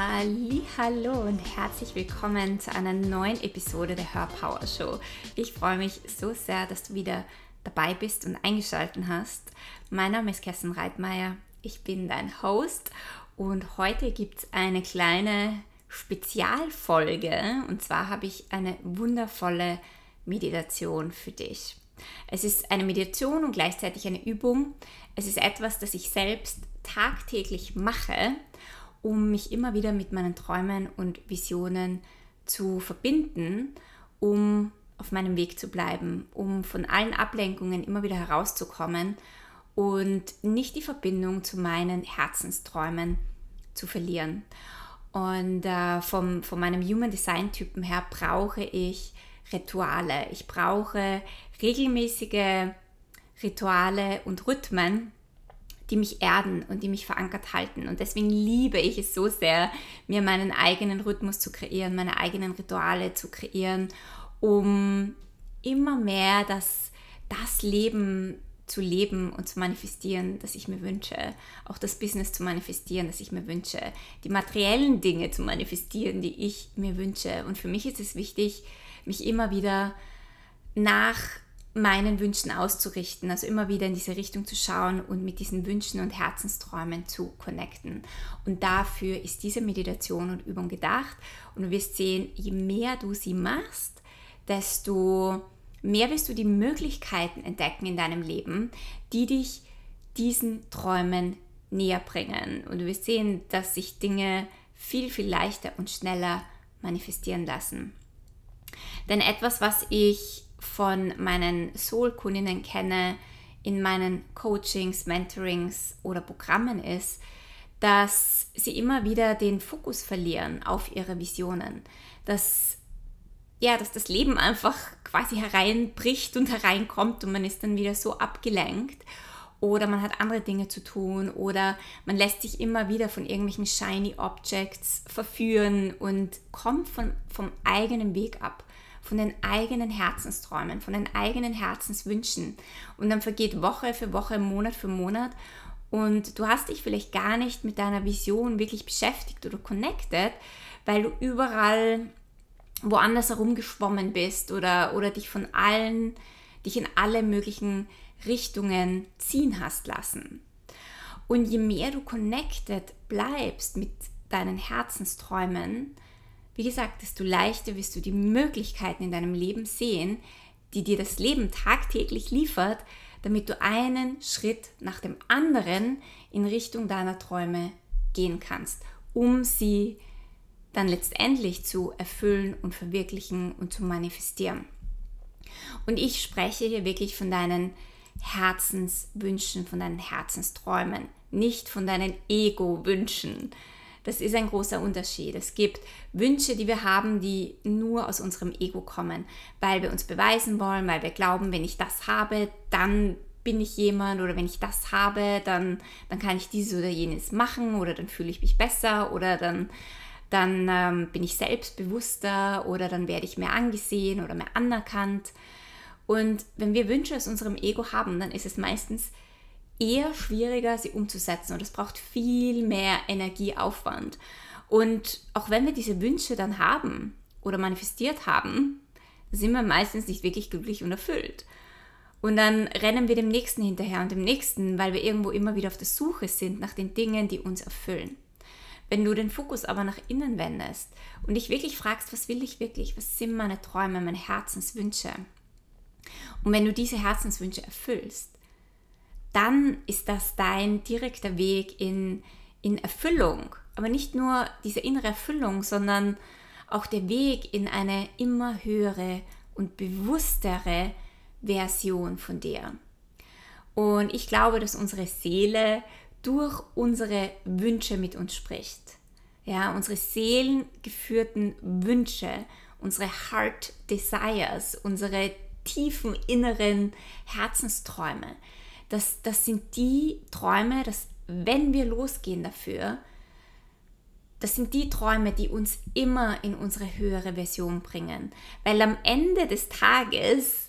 Hallo und herzlich willkommen zu einer neuen Episode der Hörpower Show. Ich freue mich so sehr, dass du wieder dabei bist und eingeschaltet hast. Mein Name ist Kerstin Reitmeier, ich bin dein Host und heute gibt es eine kleine Spezialfolge und zwar habe ich eine wundervolle Meditation für dich. Es ist eine Meditation und gleichzeitig eine Übung. Es ist etwas, das ich selbst tagtäglich mache um mich immer wieder mit meinen Träumen und Visionen zu verbinden, um auf meinem Weg zu bleiben, um von allen Ablenkungen immer wieder herauszukommen und nicht die Verbindung zu meinen Herzensträumen zu verlieren. Und äh, vom, von meinem Human Design Typen her brauche ich Rituale. Ich brauche regelmäßige Rituale und Rhythmen, die mich erden und die mich verankert halten. Und deswegen liebe ich es so sehr, mir meinen eigenen Rhythmus zu kreieren, meine eigenen Rituale zu kreieren, um immer mehr das, das Leben zu leben und zu manifestieren, das ich mir wünsche. Auch das Business zu manifestieren, das ich mir wünsche. Die materiellen Dinge zu manifestieren, die ich mir wünsche. Und für mich ist es wichtig, mich immer wieder nach meinen Wünschen auszurichten, also immer wieder in diese Richtung zu schauen und mit diesen Wünschen und Herzensträumen zu connecten. Und dafür ist diese Meditation und Übung gedacht. Und du wirst sehen, je mehr du sie machst, desto mehr wirst du die Möglichkeiten entdecken in deinem Leben, die dich diesen Träumen näher bringen. Und du wirst sehen, dass sich Dinge viel, viel leichter und schneller manifestieren lassen. Denn etwas, was ich von meinen Soul-Kundinnen kenne in meinen Coachings, Mentorings oder Programmen ist, dass sie immer wieder den Fokus verlieren auf ihre Visionen, dass ja, dass das Leben einfach quasi hereinbricht und hereinkommt und man ist dann wieder so abgelenkt. Oder man hat andere Dinge zu tun oder man lässt sich immer wieder von irgendwelchen shiny Objects verführen und kommt von, vom eigenen Weg ab von den eigenen Herzensträumen, von den eigenen Herzenswünschen. Und dann vergeht Woche für Woche, Monat für Monat und du hast dich vielleicht gar nicht mit deiner Vision wirklich beschäftigt oder connected, weil du überall woanders herumgeschwommen bist oder, oder dich von allen, dich in alle möglichen Richtungen ziehen hast lassen. Und je mehr du connected bleibst mit deinen Herzensträumen, wie gesagt, desto leichter wirst du die Möglichkeiten in deinem Leben sehen, die dir das Leben tagtäglich liefert, damit du einen Schritt nach dem anderen in Richtung deiner Träume gehen kannst, um sie dann letztendlich zu erfüllen und verwirklichen und zu manifestieren. Und ich spreche hier wirklich von deinen Herzenswünschen, von deinen Herzensträumen, nicht von deinen Ego-Wünschen. Das ist ein großer Unterschied. Es gibt Wünsche, die wir haben, die nur aus unserem Ego kommen, weil wir uns beweisen wollen, weil wir glauben, wenn ich das habe, dann bin ich jemand. Oder wenn ich das habe, dann, dann kann ich dieses oder jenes machen. Oder dann fühle ich mich besser. Oder dann, dann ähm, bin ich selbstbewusster. Oder dann werde ich mehr angesehen oder mehr anerkannt. Und wenn wir Wünsche aus unserem Ego haben, dann ist es meistens eher schwieriger, sie umzusetzen und es braucht viel mehr Energieaufwand. Und auch wenn wir diese Wünsche dann haben oder manifestiert haben, sind wir meistens nicht wirklich glücklich und erfüllt. Und dann rennen wir dem Nächsten hinterher und dem Nächsten, weil wir irgendwo immer wieder auf der Suche sind nach den Dingen, die uns erfüllen. Wenn du den Fokus aber nach innen wendest und dich wirklich fragst, was will ich wirklich, was sind meine Träume, meine Herzenswünsche? Und wenn du diese Herzenswünsche erfüllst, dann ist das dein direkter Weg in, in Erfüllung. Aber nicht nur diese innere Erfüllung, sondern auch der Weg in eine immer höhere und bewusstere Version von dir. Und ich glaube, dass unsere Seele durch unsere Wünsche mit uns spricht. Ja, unsere seelengeführten Wünsche, unsere Heart Desires, unsere tiefen inneren Herzensträume, das, das sind die Träume, dass wenn wir losgehen dafür, das sind die Träume, die uns immer in unsere höhere Version bringen. Weil am Ende des Tages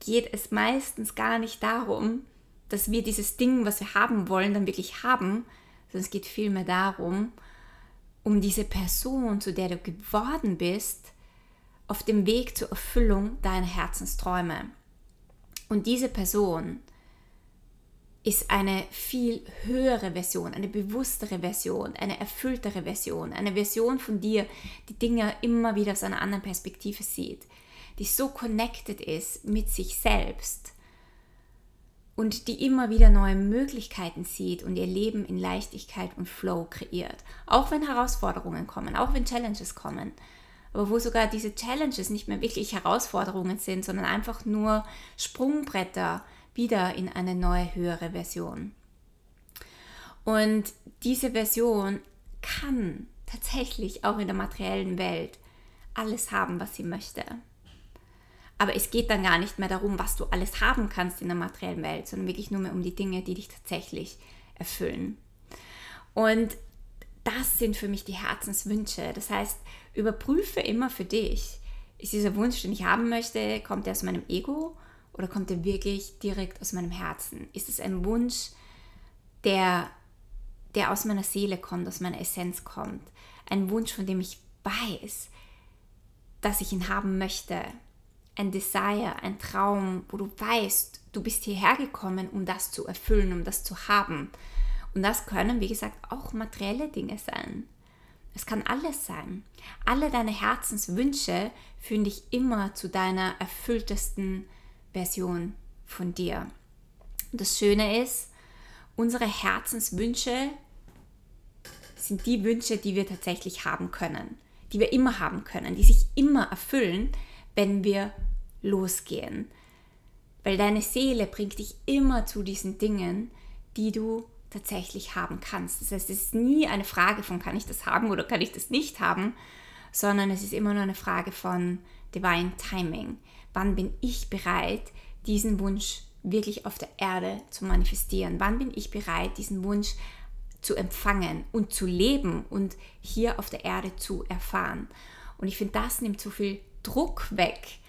geht es meistens gar nicht darum, dass wir dieses Ding, was wir haben wollen, dann wirklich haben, sondern es geht vielmehr darum, um diese Person, zu der du geworden bist, auf dem Weg zur Erfüllung deiner Herzensträume. Und diese Person ist eine viel höhere Version, eine bewusstere Version, eine erfülltere Version, eine Version von dir, die Dinge immer wieder aus einer anderen Perspektive sieht, die so connected ist mit sich selbst und die immer wieder neue Möglichkeiten sieht und ihr Leben in Leichtigkeit und Flow kreiert. Auch wenn Herausforderungen kommen, auch wenn Challenges kommen. Aber wo sogar diese Challenges nicht mehr wirklich Herausforderungen sind, sondern einfach nur Sprungbretter wieder in eine neue, höhere Version. Und diese Version kann tatsächlich auch in der materiellen Welt alles haben, was sie möchte. Aber es geht dann gar nicht mehr darum, was du alles haben kannst in der materiellen Welt, sondern wirklich nur mehr um die Dinge, die dich tatsächlich erfüllen. Und das sind für mich die Herzenswünsche. Das heißt, überprüfe immer für dich, ist dieser Wunsch, den ich haben möchte, kommt er aus meinem Ego oder kommt er wirklich direkt aus meinem Herzen? Ist es ein Wunsch, der, der aus meiner Seele kommt, aus meiner Essenz kommt? Ein Wunsch, von dem ich weiß, dass ich ihn haben möchte, ein Desire, ein Traum, wo du weißt, du bist hierher gekommen, um das zu erfüllen, um das zu haben. Und das können, wie gesagt, auch materielle Dinge sein. Es kann alles sein. Alle deine Herzenswünsche führen dich immer zu deiner erfülltesten Version von dir. Das Schöne ist, unsere Herzenswünsche sind die Wünsche, die wir tatsächlich haben können, die wir immer haben können, die sich immer erfüllen, wenn wir losgehen. Weil deine Seele bringt dich immer zu diesen Dingen, die du tatsächlich haben kannst. Das heißt, es ist nie eine Frage von, kann ich das haben oder kann ich das nicht haben, sondern es ist immer nur eine Frage von Divine Timing. Wann bin ich bereit, diesen Wunsch wirklich auf der Erde zu manifestieren? Wann bin ich bereit, diesen Wunsch zu empfangen und zu leben und hier auf der Erde zu erfahren? Und ich finde, das nimmt so viel Druck weg,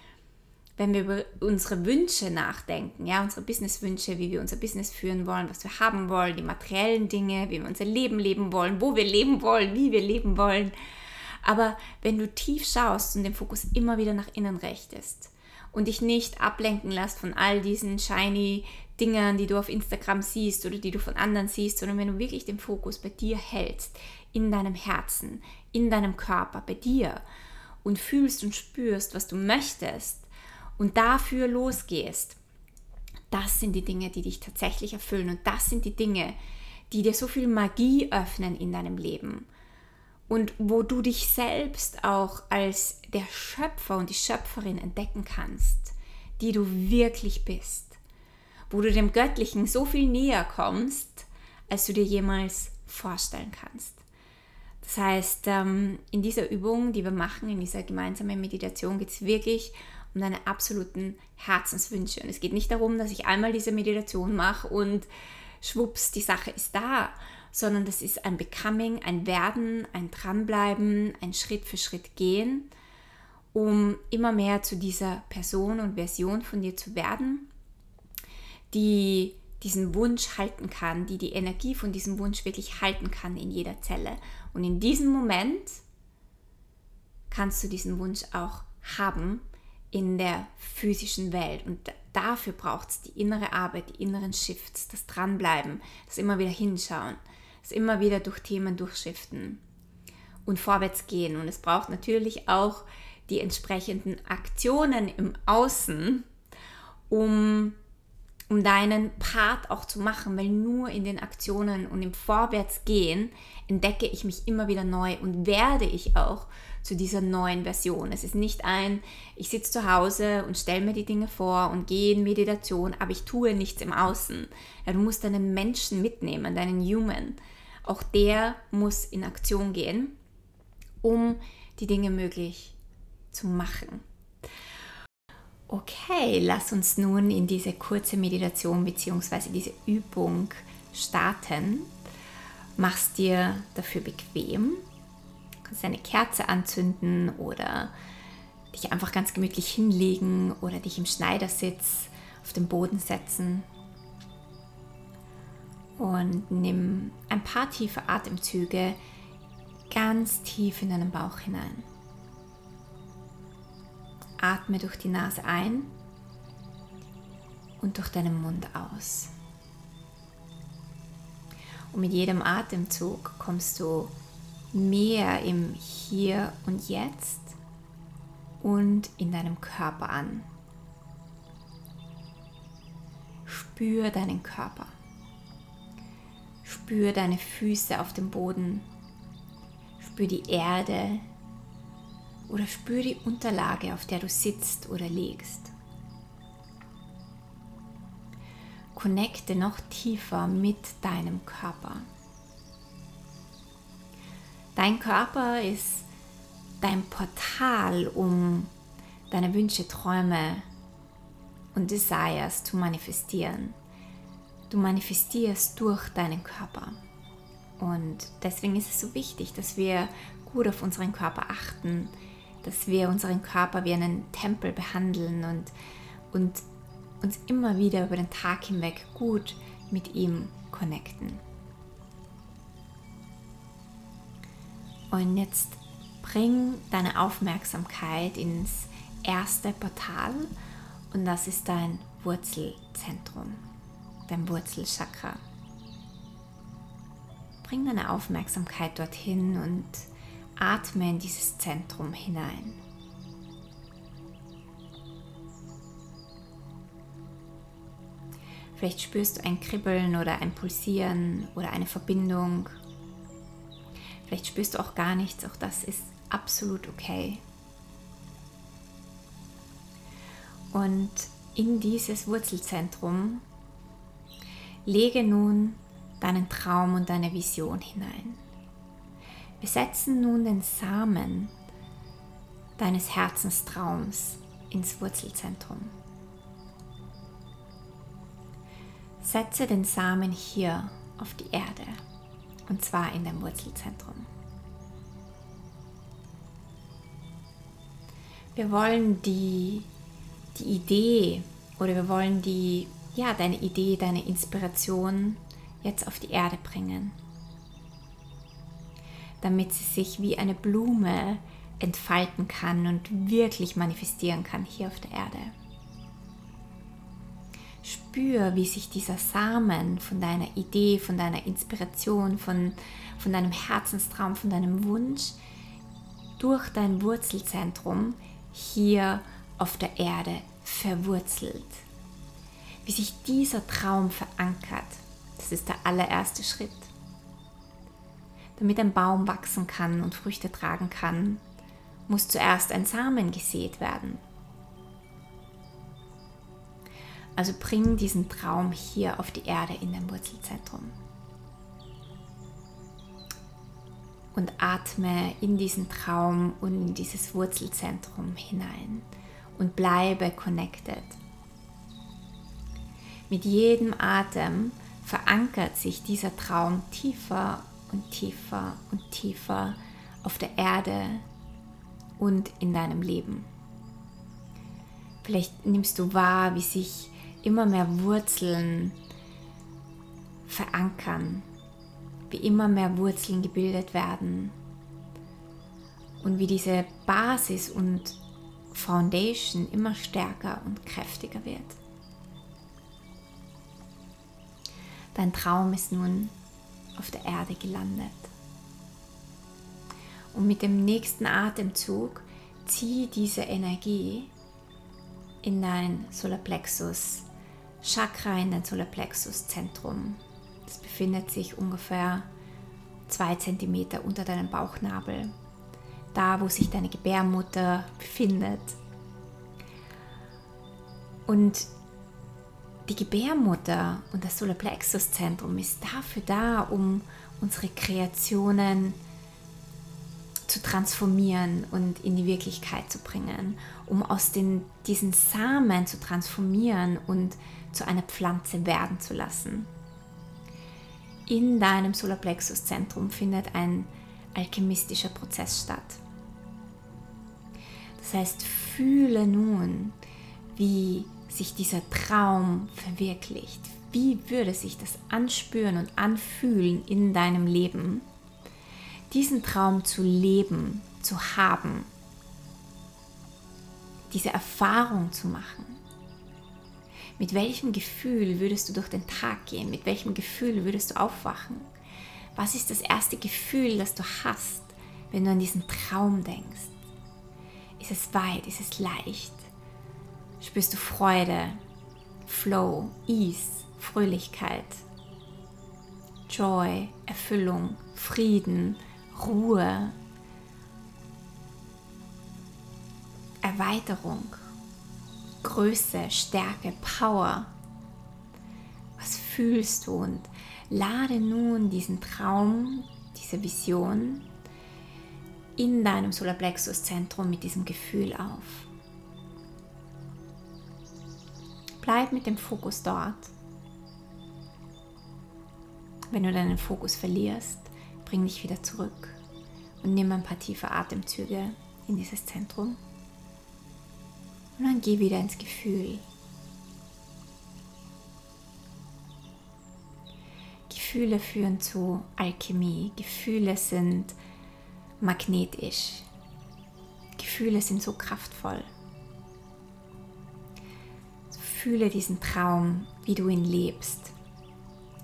wenn wir über unsere Wünsche nachdenken, ja, unsere Businesswünsche, wie wir unser Business führen wollen, was wir haben wollen, die materiellen Dinge, wie wir unser Leben leben wollen, wo wir leben wollen, wie wir leben wollen. Aber wenn du tief schaust und den Fokus immer wieder nach innen richtest und dich nicht ablenken lässt von all diesen shiny Dingen, die du auf Instagram siehst oder die du von anderen siehst, sondern wenn du wirklich den Fokus bei dir hältst, in deinem Herzen, in deinem Körper, bei dir und fühlst und spürst, was du möchtest, und dafür losgehst, das sind die Dinge, die dich tatsächlich erfüllen und das sind die Dinge, die dir so viel Magie öffnen in deinem Leben und wo du dich selbst auch als der Schöpfer und die Schöpferin entdecken kannst, die du wirklich bist, wo du dem Göttlichen so viel näher kommst, als du dir jemals vorstellen kannst. Das heißt, ähm, in dieser Übung, die wir machen, in dieser gemeinsamen Meditation, geht es wirklich um deine absoluten Herzenswünsche. Und es geht nicht darum, dass ich einmal diese Meditation mache und schwupps, die Sache ist da, sondern das ist ein Becoming, ein Werden, ein Dranbleiben, ein Schritt für Schritt gehen, um immer mehr zu dieser Person und Version von dir zu werden, die diesen Wunsch halten kann, die die Energie von diesem Wunsch wirklich halten kann in jeder Zelle. Und in diesem Moment kannst du diesen Wunsch auch haben in der physischen Welt. Und dafür braucht es die innere Arbeit, die inneren Shifts, das Dranbleiben, das immer wieder hinschauen, das immer wieder durch Themen durchschiften und vorwärts gehen. Und es braucht natürlich auch die entsprechenden Aktionen im Außen, um, um deinen Part auch zu machen, weil nur in den Aktionen und im Vorwärtsgehen entdecke ich mich immer wieder neu und werde ich auch zu dieser neuen Version. Es ist nicht ein, ich sitze zu Hause und stelle mir die Dinge vor und gehe in Meditation, aber ich tue nichts im Außen. Ja, du musst deinen Menschen mitnehmen, deinen Human. Auch der muss in Aktion gehen, um die Dinge möglich zu machen. Okay, lass uns nun in diese kurze Meditation bzw. diese Übung starten. Mach's dir dafür bequem kannst eine Kerze anzünden oder dich einfach ganz gemütlich hinlegen oder dich im Schneidersitz auf den Boden setzen. Und nimm ein paar tiefe Atemzüge ganz tief in deinen Bauch hinein. Atme durch die Nase ein und durch deinen Mund aus. Und mit jedem Atemzug kommst du mehr im Hier und Jetzt und in deinem Körper an. Spür deinen Körper. Spür deine Füße auf dem Boden. Spür die Erde oder spür die Unterlage, auf der du sitzt oder liegst. Connecte noch tiefer mit deinem Körper. Dein Körper ist dein Portal, um deine Wünsche, Träume und Desires zu manifestieren. Du manifestierst durch deinen Körper. Und deswegen ist es so wichtig, dass wir gut auf unseren Körper achten, dass wir unseren Körper wie einen Tempel behandeln und, und uns immer wieder über den Tag hinweg gut mit ihm connecten. Und jetzt bring deine Aufmerksamkeit ins erste Portal und das ist dein Wurzelzentrum, dein Wurzelchakra. Bring deine Aufmerksamkeit dorthin und atme in dieses Zentrum hinein. Vielleicht spürst du ein Kribbeln oder ein Pulsieren oder eine Verbindung. Vielleicht spürst du auch gar nichts, auch das ist absolut okay. Und in dieses Wurzelzentrum lege nun deinen Traum und deine Vision hinein. Wir setzen nun den Samen deines Herzenstraums ins Wurzelzentrum. Setze den Samen hier auf die Erde und zwar in dein Wurzelzentrum. Wir wollen die, die Idee oder wir wollen die, ja, deine Idee, deine Inspiration jetzt auf die Erde bringen damit sie sich wie eine Blume entfalten kann und wirklich manifestieren kann hier auf der Erde. Spür, wie sich dieser Samen von deiner Idee, von deiner Inspiration, von, von deinem Herzenstraum, von deinem Wunsch durch dein Wurzelzentrum hier auf der Erde verwurzelt. Wie sich dieser Traum verankert. Das ist der allererste Schritt damit ein Baum wachsen kann und Früchte tragen kann, muss zuerst ein Samen gesät werden. Also bring diesen Traum hier auf die Erde in dein Wurzelzentrum. Und atme in diesen Traum und in dieses Wurzelzentrum hinein und bleibe connected. Mit jedem Atem verankert sich dieser Traum tiefer und tiefer und tiefer auf der Erde und in deinem Leben. Vielleicht nimmst du wahr, wie sich immer mehr Wurzeln verankern, wie immer mehr Wurzeln gebildet werden und wie diese Basis und Foundation immer stärker und kräftiger wird. Dein Traum ist nun auf der Erde gelandet. Und mit dem nächsten Atemzug zieh diese Energie in dein Solarplexus Chakra, in dein Solarplexus Zentrum. Das befindet sich ungefähr zwei Zentimeter unter deinem Bauchnabel, da wo sich deine Gebärmutter befindet. Und die Gebärmutter und das Solarplexus-Zentrum ist dafür da, um unsere Kreationen zu transformieren und in die Wirklichkeit zu bringen, um aus den, diesen Samen zu transformieren und zu einer Pflanze werden zu lassen. In deinem Solarplexus-Zentrum findet ein alchemistischer Prozess statt. Das heißt, fühle nun, wie sich dieser Traum verwirklicht? Wie würde sich das anspüren und anfühlen in deinem Leben, diesen Traum zu leben, zu haben, diese Erfahrung zu machen. Mit welchem Gefühl würdest du durch den Tag gehen? Mit welchem Gefühl würdest du aufwachen? Was ist das erste Gefühl, das du hast, wenn du an diesen Traum denkst? Ist es weit? Ist es leicht? Spürst du Freude, Flow, Ease, Fröhlichkeit, Joy, Erfüllung, Frieden, Ruhe, Erweiterung, Größe, Stärke, Power. Was fühlst du und lade nun diesen Traum, diese Vision in deinem Solarplexus-Zentrum mit diesem Gefühl auf. Bleib mit dem Fokus dort. Wenn du deinen Fokus verlierst, bring dich wieder zurück und nimm ein paar tiefe Atemzüge in dieses Zentrum. Und dann geh wieder ins Gefühl. Gefühle führen zu Alchemie. Gefühle sind magnetisch. Gefühle sind so kraftvoll. Fühle diesen Traum, wie du ihn lebst,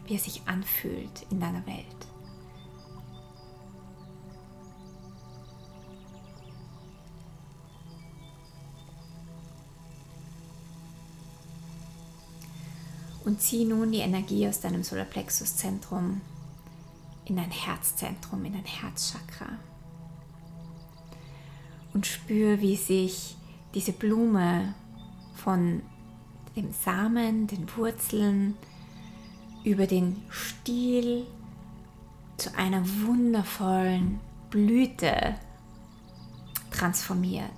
wie er sich anfühlt in deiner Welt. Und zieh nun die Energie aus deinem Solarplexus-Zentrum in dein Herzzentrum, in dein Herzchakra. Und spür, wie sich diese Blume von dem Samen, den Wurzeln, über den Stiel zu einer wundervollen Blüte transformiert.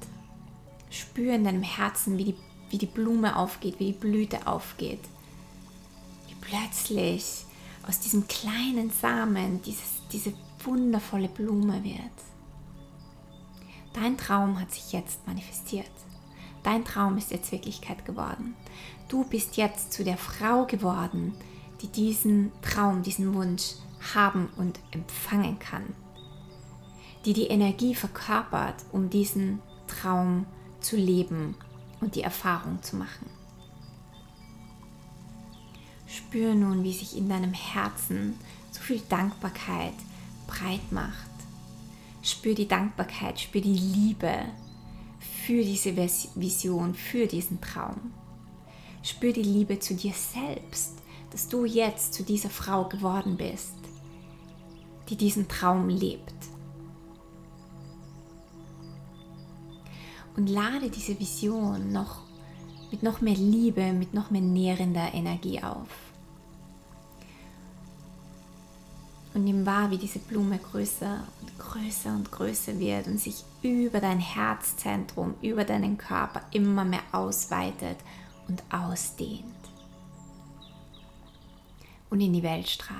Spür in deinem Herzen, wie die, wie die Blume aufgeht, wie die Blüte aufgeht plötzlich aus diesem kleinen Samen dieses, diese wundervolle Blume wird. Dein Traum hat sich jetzt manifestiert. Dein Traum ist jetzt Wirklichkeit geworden. Du bist jetzt zu der Frau geworden, die diesen Traum, diesen Wunsch haben und empfangen kann. Die die Energie verkörpert, um diesen Traum zu leben und die Erfahrung zu machen. Spür nun, wie sich in deinem Herzen so viel Dankbarkeit breit macht. Spür die Dankbarkeit, spür die Liebe für diese Vision, für diesen Traum. Spür die Liebe zu dir selbst, dass du jetzt zu dieser Frau geworden bist, die diesen Traum lebt. Und lade diese Vision noch mit noch mehr Liebe, mit noch mehr nährender Energie auf. Und nimm wahr, wie diese Blume größer und größer und größer wird und sich über dein Herzzentrum, über deinen Körper immer mehr ausweitet und ausdehnt und in die Welt strahlt.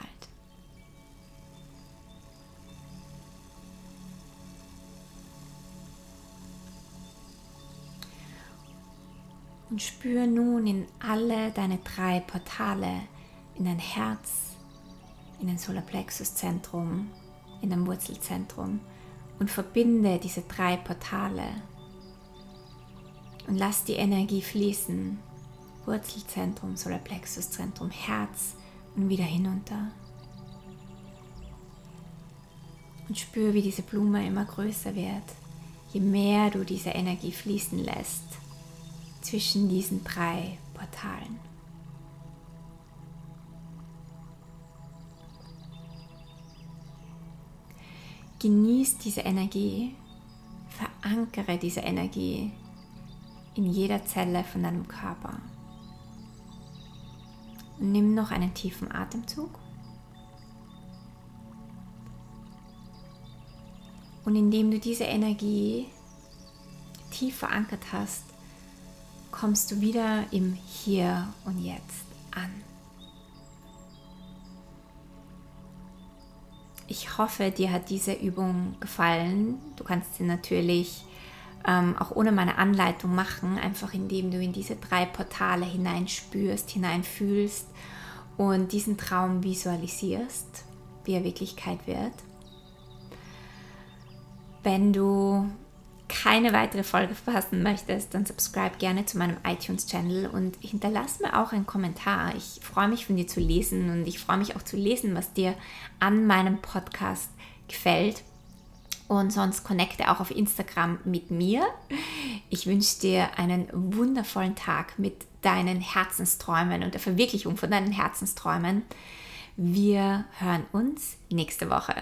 Und spür nun in alle deine drei Portale, in dein Herz, in dein Solarplexus-Zentrum, in dein Wurzelzentrum und verbinde diese drei Portale und lass die Energie fließen. Wurzelzentrum, Solarplexuszentrum, Herz und wieder hinunter. Und spür, wie diese Blume immer größer wird, je mehr du diese Energie fließen lässt zwischen diesen drei Portalen. Genieß diese Energie, verankere diese Energie in jeder Zelle von deinem Körper. nimm noch einen tiefen Atemzug. Und indem du diese Energie tief verankert hast, kommst du wieder im Hier und Jetzt an. Ich hoffe, dir hat diese Übung gefallen. Du kannst sie natürlich ähm, auch ohne meine Anleitung machen, einfach indem du in diese drei Portale hineinspürst, hineinfühlst und diesen Traum visualisierst, wie er Wirklichkeit wird. Wenn du keine weitere Folge verpassen möchtest, dann subscribe gerne zu meinem iTunes-Channel und hinterlass mir auch einen Kommentar. Ich freue mich von dir zu lesen und ich freue mich auch zu lesen, was dir an meinem Podcast gefällt. Und sonst connecte auch auf Instagram mit mir. Ich wünsche dir einen wundervollen Tag mit deinen Herzensträumen und der Verwirklichung von deinen Herzensträumen. Wir hören uns nächste Woche.